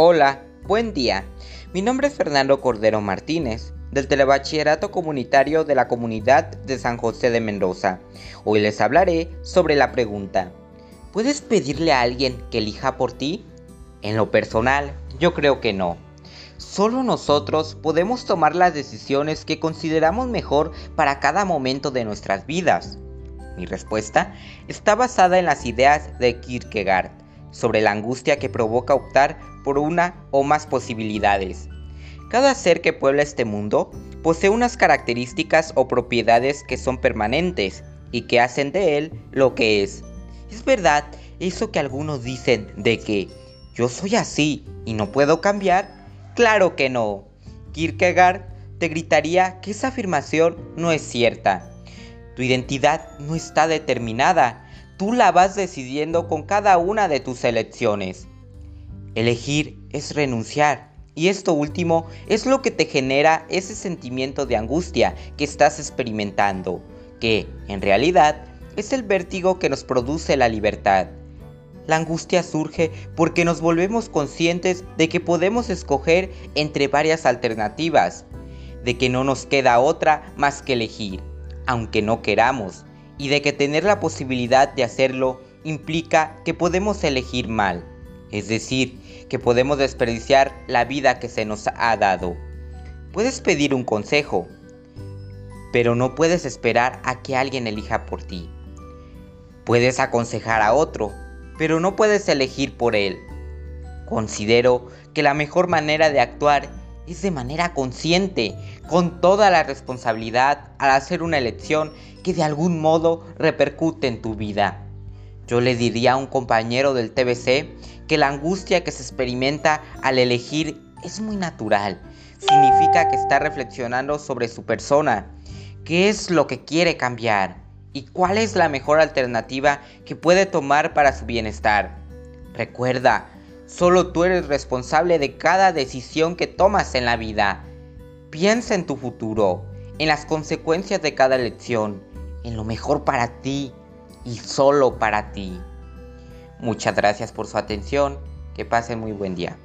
Hola, buen día. Mi nombre es Fernando Cordero Martínez, del Telebachillerato Comunitario de la Comunidad de San José de Mendoza. Hoy les hablaré sobre la pregunta, ¿puedes pedirle a alguien que elija por ti? En lo personal, yo creo que no. Solo nosotros podemos tomar las decisiones que consideramos mejor para cada momento de nuestras vidas. Mi respuesta está basada en las ideas de Kierkegaard sobre la angustia que provoca optar por una o más posibilidades. Cada ser que puebla este mundo posee unas características o propiedades que son permanentes y que hacen de él lo que es. Es verdad eso que algunos dicen de que yo soy así y no puedo cambiar. Claro que no. Kierkegaard te gritaría que esa afirmación no es cierta. Tu identidad no está determinada, Tú la vas decidiendo con cada una de tus elecciones. Elegir es renunciar. Y esto último es lo que te genera ese sentimiento de angustia que estás experimentando, que, en realidad, es el vértigo que nos produce la libertad. La angustia surge porque nos volvemos conscientes de que podemos escoger entre varias alternativas, de que no nos queda otra más que elegir, aunque no queramos, y de que tener la posibilidad de hacerlo implica que podemos elegir mal, es decir, que podemos desperdiciar la vida que se nos ha dado. Puedes pedir un consejo, pero no puedes esperar a que alguien elija por ti. Puedes aconsejar a otro, pero no puedes elegir por él. Considero que la mejor manera de actuar es de manera consciente, con toda la responsabilidad al hacer una elección que de algún modo repercute en tu vida. Yo le diría a un compañero del TBC que la angustia que se experimenta al elegir es muy natural. Significa que está reflexionando sobre su persona, qué es lo que quiere cambiar y cuál es la mejor alternativa que puede tomar para su bienestar. Recuerda, Solo tú eres responsable de cada decisión que tomas en la vida. Piensa en tu futuro, en las consecuencias de cada elección, en lo mejor para ti y solo para ti. Muchas gracias por su atención. Que pasen muy buen día.